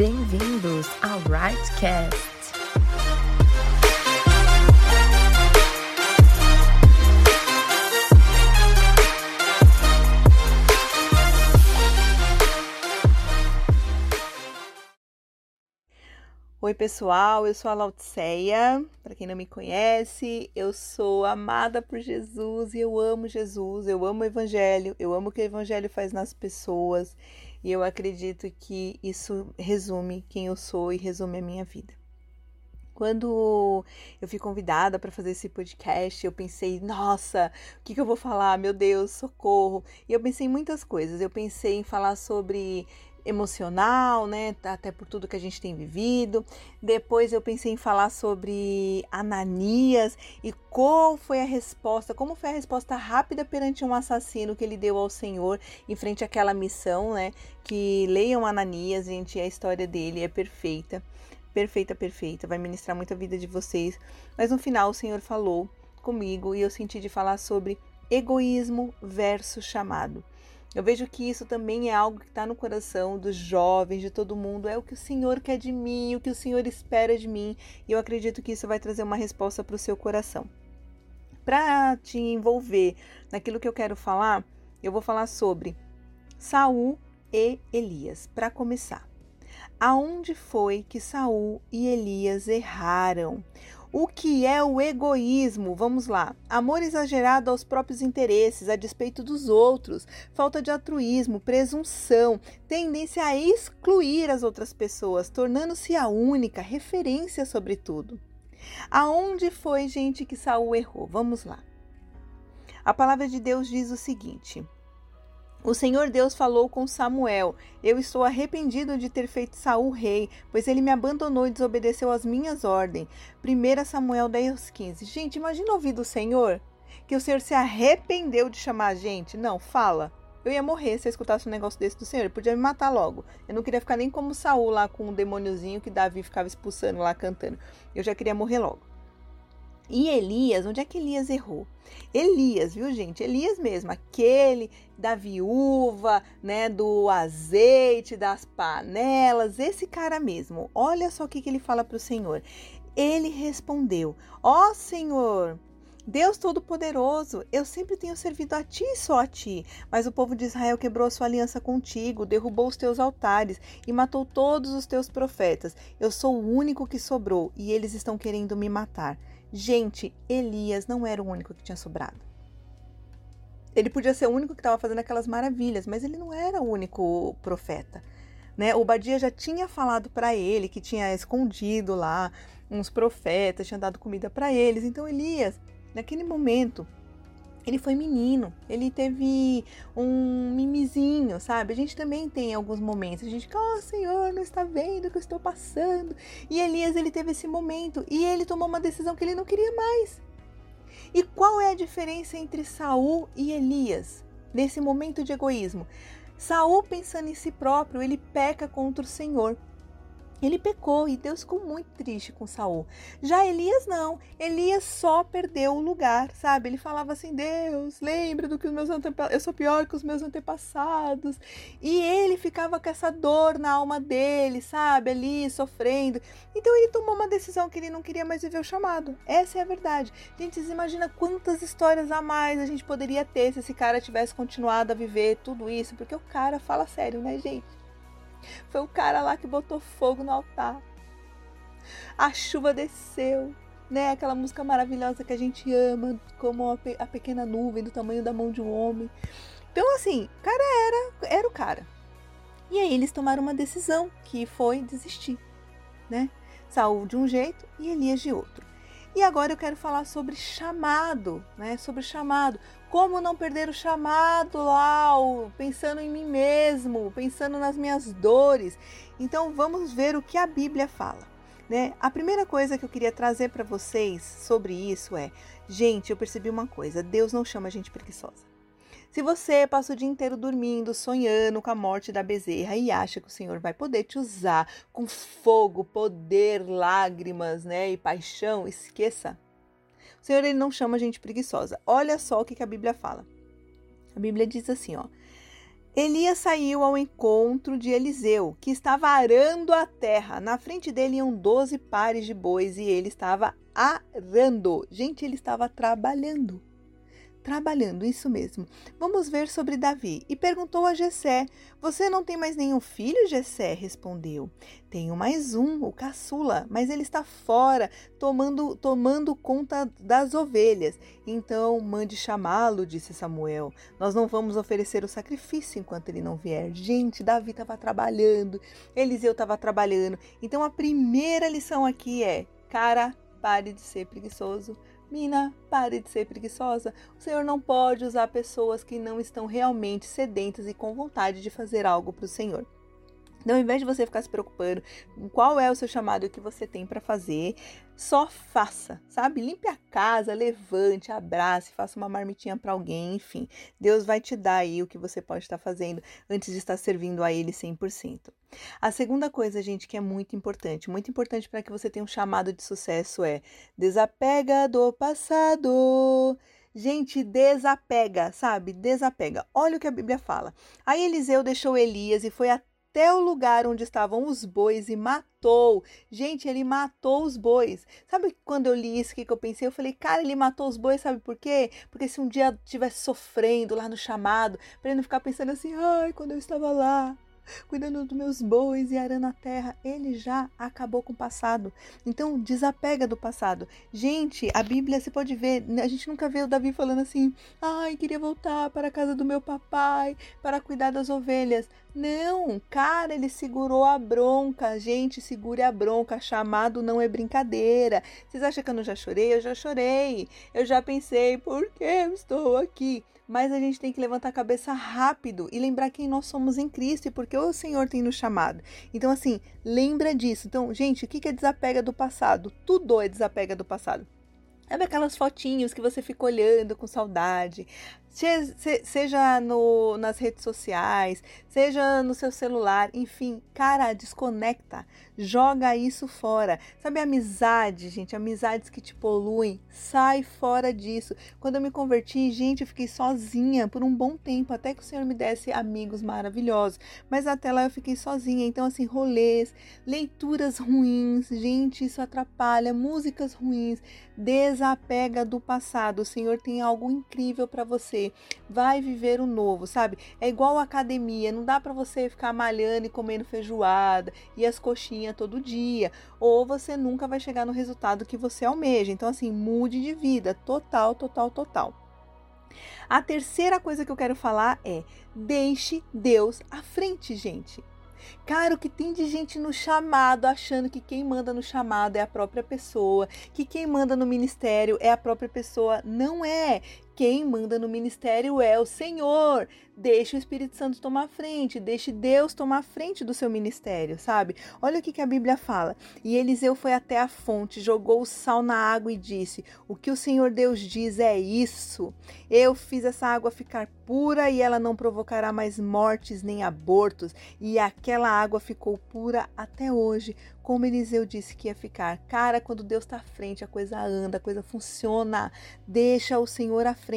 Bem-vindos ao Rightcast. Oi, pessoal, eu sou a Lauticeia. Para quem não me conhece, eu sou amada por Jesus e eu amo Jesus, eu amo o Evangelho, eu amo o que o Evangelho faz nas pessoas e eu acredito que isso resume quem eu sou e resume a minha vida. Quando eu fui convidada para fazer esse podcast, eu pensei, nossa, o que, que eu vou falar? Meu Deus, socorro! E eu pensei em muitas coisas. Eu pensei em falar sobre emocional, né? Até por tudo que a gente tem vivido. Depois eu pensei em falar sobre Ananias e qual foi a resposta, como foi a resposta rápida perante um assassino que ele deu ao Senhor em frente àquela missão, né? Que leiam Ananias, gente, a história dele é perfeita. Perfeita, perfeita. Vai ministrar muito a vida de vocês. Mas no final o Senhor falou comigo e eu senti de falar sobre egoísmo versus chamado. Eu vejo que isso também é algo que está no coração dos jovens, de todo mundo. É o que o Senhor quer de mim, o que o Senhor espera de mim. E eu acredito que isso vai trazer uma resposta para o seu coração. Para te envolver naquilo que eu quero falar, eu vou falar sobre Saul e Elias. Para começar, aonde foi que Saul e Elias erraram? O que é o egoísmo? Vamos lá. Amor exagerado aos próprios interesses, a despeito dos outros, falta de altruísmo, presunção, tendência a excluir as outras pessoas, tornando-se a única referência sobre tudo. Aonde foi, gente, que Saul errou? Vamos lá. A palavra de Deus diz o seguinte: o Senhor Deus falou com Samuel: Eu estou arrependido de ter feito Saul rei, pois ele me abandonou e desobedeceu às minhas ordens. 1 Samuel 10:15. Gente, imagina ouvir do Senhor que o Senhor se arrependeu de chamar a gente. Não, fala. Eu ia morrer se eu escutasse um negócio desse do Senhor. Ele podia me matar logo. Eu não queria ficar nem como Saul lá com o um demôniozinho que Davi ficava expulsando lá cantando. Eu já queria morrer logo. E Elias, onde é que Elias errou? Elias, viu, gente? Elias mesmo, aquele da viúva, né, do azeite, das panelas, esse cara mesmo. Olha só o que, que ele fala para o Senhor. Ele respondeu: Ó oh, Senhor, Deus Todo-Poderoso, eu sempre tenho servido a ti e só a ti. Mas o povo de Israel quebrou a sua aliança contigo, derrubou os teus altares e matou todos os teus profetas. Eu sou o único que sobrou e eles estão querendo me matar. Gente, Elias não era o único que tinha sobrado. Ele podia ser o único que estava fazendo aquelas maravilhas, mas ele não era o único profeta. Né? O Badia já tinha falado para ele que tinha escondido lá uns profetas, tinha dado comida para eles. Então Elias, naquele momento, ele foi menino, ele teve um mimizinho, sabe? A gente também tem alguns momentos, a gente fica, oh Senhor, não está vendo o que eu estou passando. E Elias, ele teve esse momento e ele tomou uma decisão que ele não queria mais. E qual é a diferença entre Saul e Elias nesse momento de egoísmo? Saul pensando em si próprio, ele peca contra o Senhor. Ele pecou e Deus ficou muito triste com Saul. Já Elias não. Elias só perdeu o lugar, sabe? Ele falava assim: "Deus, lembra do que os meus antepassados, eu sou pior que os meus antepassados". E ele ficava com essa dor na alma dele, sabe? Ali sofrendo. Então ele tomou uma decisão que ele não queria mais viver o chamado. Essa é a verdade. Gente, vocês imaginam quantas histórias a mais a gente poderia ter se esse cara tivesse continuado a viver tudo isso, porque o cara fala sério, né, gente? Foi o cara lá que botou fogo no altar. A chuva desceu, né? Aquela música maravilhosa que a gente ama, como a, pe a pequena nuvem do tamanho da mão de um homem. Então, assim, o cara era, era o cara. E aí eles tomaram uma decisão, que foi desistir, né? Saul de um jeito e Elias de outro. E agora eu quero falar sobre chamado, né? Sobre chamado. Como não perder o chamado lá, pensando em mim mesmo, pensando nas minhas dores. Então vamos ver o que a Bíblia fala. Né? A primeira coisa que eu queria trazer para vocês sobre isso é: gente, eu percebi uma coisa, Deus não chama a gente preguiçosa. Se você passa o dia inteiro dormindo, sonhando com a morte da bezerra e acha que o Senhor vai poder te usar com fogo, poder, lágrimas, né, e paixão, esqueça. O Senhor ele não chama a gente preguiçosa. Olha só o que, que a Bíblia fala. A Bíblia diz assim, ó: Elias saiu ao encontro de Eliseu, que estava arando a terra. Na frente dele iam doze pares de bois e ele estava arando. Gente, ele estava trabalhando trabalhando, isso mesmo. Vamos ver sobre Davi. E perguntou a Jessé: Você não tem mais nenhum filho? Jessé respondeu: Tenho mais um, o caçula, mas ele está fora, tomando tomando conta das ovelhas. Então mande chamá-lo, disse Samuel. Nós não vamos oferecer o sacrifício enquanto ele não vier. Gente, Davi estava trabalhando, Eliseu estava trabalhando. Então a primeira lição aqui é: cara, pare de ser preguiçoso Mina, pare de ser preguiçosa. O Senhor não pode usar pessoas que não estão realmente sedentas e com vontade de fazer algo para o Senhor. Então, ao invés de você ficar se preocupando com qual é o seu chamado que você tem para fazer, só faça, sabe? Limpe a casa, levante, abrace, faça uma marmitinha para alguém, enfim. Deus vai te dar aí o que você pode estar fazendo antes de estar servindo a Ele 100%. A segunda coisa, gente, que é muito importante, muito importante para que você tenha um chamado de sucesso é desapega do passado. Gente, desapega, sabe? Desapega. Olha o que a Bíblia fala. Aí Eliseu deixou Elias e foi até até o lugar onde estavam os bois e matou. Gente, ele matou os bois. Sabe quando eu li isso, o que, que eu pensei? Eu falei, cara, ele matou os bois, sabe por quê? Porque se um dia estivesse sofrendo lá no chamado, para ele não ficar pensando assim, ai, quando eu estava lá, cuidando dos meus bois e arando a terra, ele já acabou com o passado. Então, desapega do passado. Gente, a Bíblia você pode ver, a gente nunca vê o Davi falando assim: "Ai, queria voltar para a casa do meu papai para cuidar das ovelhas". Não, cara, ele segurou a bronca. Gente, segure a bronca. Chamado não é brincadeira. Vocês acham que eu não já chorei? Eu já chorei. Eu já pensei, por que eu estou aqui? mas a gente tem que levantar a cabeça rápido e lembrar quem nós somos em Cristo e porque o Senhor tem nos chamado. Então, assim, lembra disso. Então, gente, o que é desapega do passado? Tudo é desapega do passado. Sabe aquelas fotinhos que você fica olhando com saudade? Seja no, nas redes sociais, seja no seu celular, enfim, cara, desconecta, joga isso fora. Sabe amizade, gente, amizades que te poluem, sai fora disso. Quando eu me converti, gente, eu fiquei sozinha por um bom tempo, até que o Senhor me desse amigos maravilhosos, mas até lá eu fiquei sozinha. Então, assim, rolês, leituras ruins, gente, isso atrapalha, músicas ruins, desapega do passado. O Senhor tem algo incrível para você você vai viver o novo, sabe? É igual academia, não dá para você ficar malhando e comendo feijoada e as coxinhas todo dia, ou você nunca vai chegar no resultado que você almeja. Então assim, mude de vida, total, total, total. A terceira coisa que eu quero falar é: deixe Deus à frente, gente. Cara, o que tem de gente no chamado achando que quem manda no chamado é a própria pessoa, que quem manda no ministério é a própria pessoa. Não é. Quem manda no ministério é o Senhor. Deixe o Espírito Santo tomar frente, deixe Deus tomar frente do seu ministério, sabe? Olha o que, que a Bíblia fala. E Eliseu foi até a fonte, jogou o sal na água e disse: O que o Senhor Deus diz é isso. Eu fiz essa água ficar pura e ela não provocará mais mortes nem abortos. E aquela água ficou pura até hoje como Eliseu disse que ia ficar. Cara, quando Deus está à frente, a coisa anda, a coisa funciona. Deixa o Senhor à frente.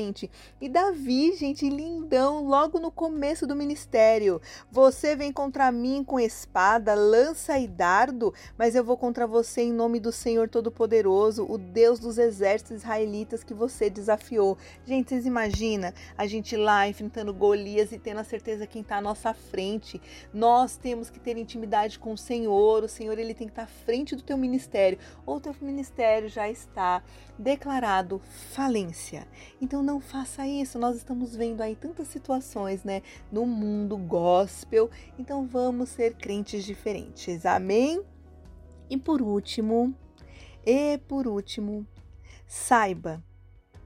E Davi, gente, lindão, logo no começo do ministério. Você vem contra mim com espada, lança e dardo, mas eu vou contra você em nome do Senhor Todo-Poderoso, o Deus dos exércitos israelitas que você desafiou. Gente, vocês imaginam a gente lá enfrentando Golias e tendo a certeza quem está à nossa frente. Nós temos que ter intimidade com o Senhor. O Senhor, ele tem que estar à frente do teu ministério, ou teu ministério já está declarado falência. Então não faça isso. Nós estamos vendo aí tantas situações, né, no mundo gospel. Então vamos ser crentes diferentes. Amém? E por último, e por último, saiba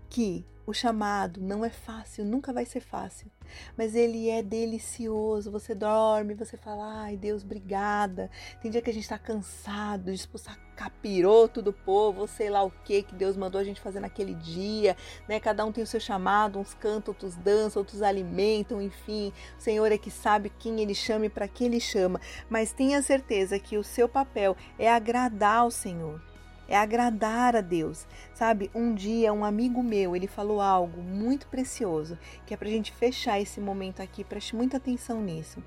que o chamado não é fácil, nunca vai ser fácil, mas ele é delicioso. Você dorme, você fala, ai Deus, obrigada. Tem dia que a gente está cansado de expulsar capiroto do povo, sei lá o que que Deus mandou a gente fazer naquele dia, né? Cada um tem o seu chamado, uns cantam, outros dançam, outros alimentam, enfim. O Senhor é que sabe quem ele chama e para que ele chama, mas tenha certeza que o seu papel é agradar ao Senhor é agradar a Deus. Sabe, um dia um amigo meu, ele falou algo muito precioso, que é pra gente fechar esse momento aqui, preste muita atenção nisso.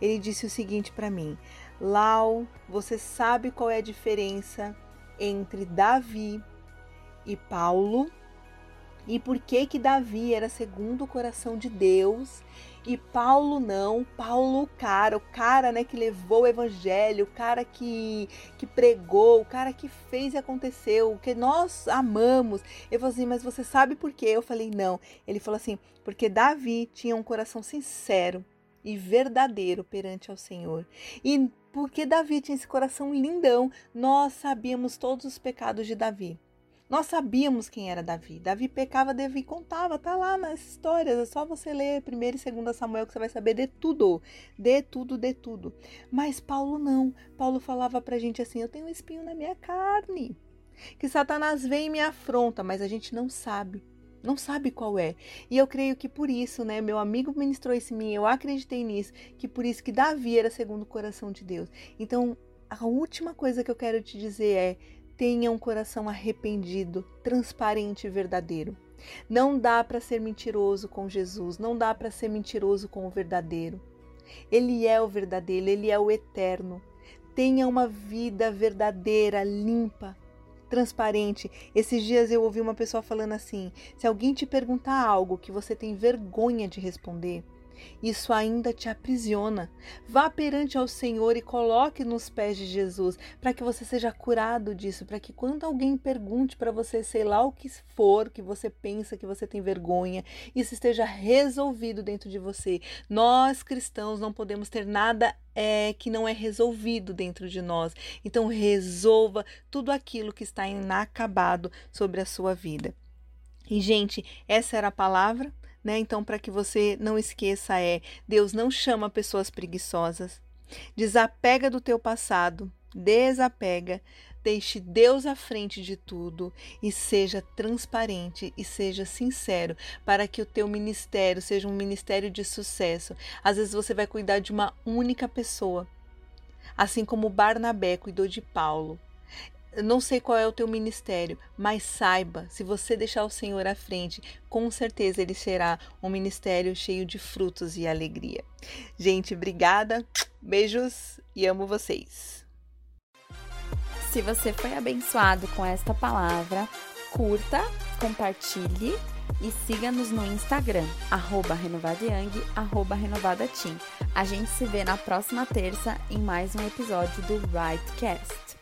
Ele disse o seguinte para mim: "Lau, você sabe qual é a diferença entre Davi e Paulo?" E por que que Davi era segundo o coração de Deus e Paulo não? Paulo, cara, o cara, né, que levou o evangelho, o cara que que pregou, o cara que fez e aconteceu, o que nós amamos. Eu falei assim, mas você sabe por quê? Eu falei, não. Ele falou assim, porque Davi tinha um coração sincero e verdadeiro perante ao Senhor. E porque Davi tinha esse coração lindão, nós sabíamos todos os pecados de Davi. Nós sabíamos quem era Davi. Davi pecava, Davi contava, tá lá nas histórias. É só você ler 1 e 2 Samuel que você vai saber de tudo. De tudo, de tudo. Mas Paulo não. Paulo falava pra gente assim: eu tenho um espinho na minha carne. Que Satanás vem e me afronta, mas a gente não sabe. Não sabe qual é. E eu creio que por isso, né? Meu amigo ministrou isso em mim, eu acreditei nisso, que por isso que Davi era segundo o coração de Deus. Então, a última coisa que eu quero te dizer é: tenha um coração arrependido, transparente e verdadeiro. Não dá para ser mentiroso com Jesus, não dá para ser mentiroso com o verdadeiro. Ele é o verdadeiro, ele é o eterno. Tenha uma vida verdadeira, limpa, transparente. Esses dias eu ouvi uma pessoa falando assim: se alguém te perguntar algo que você tem vergonha de responder, isso ainda te aprisiona. Vá perante ao Senhor e coloque nos pés de Jesus, para que você seja curado disso, para que quando alguém pergunte para você, sei lá o que for, que você pensa que você tem vergonha, isso esteja resolvido dentro de você. Nós cristãos não podemos ter nada é, que não é resolvido dentro de nós. Então resolva tudo aquilo que está inacabado sobre a sua vida. E gente, essa era a palavra né? Então, para que você não esqueça, é: Deus não chama pessoas preguiçosas. Desapega do teu passado, desapega, deixe Deus à frente de tudo e seja transparente e seja sincero para que o teu ministério seja um ministério de sucesso. Às vezes você vai cuidar de uma única pessoa, assim como Barnabé cuidou de Paulo não sei qual é o teu ministério, mas saiba, se você deixar o Senhor à frente, com certeza ele será um ministério cheio de frutos e alegria. Gente, obrigada, beijos e amo vocês. Se você foi abençoado com esta palavra, curta, compartilhe e siga-nos no Instagram, arroba renovadayang, arroba. A gente se vê na próxima terça em mais um episódio do Rightcast.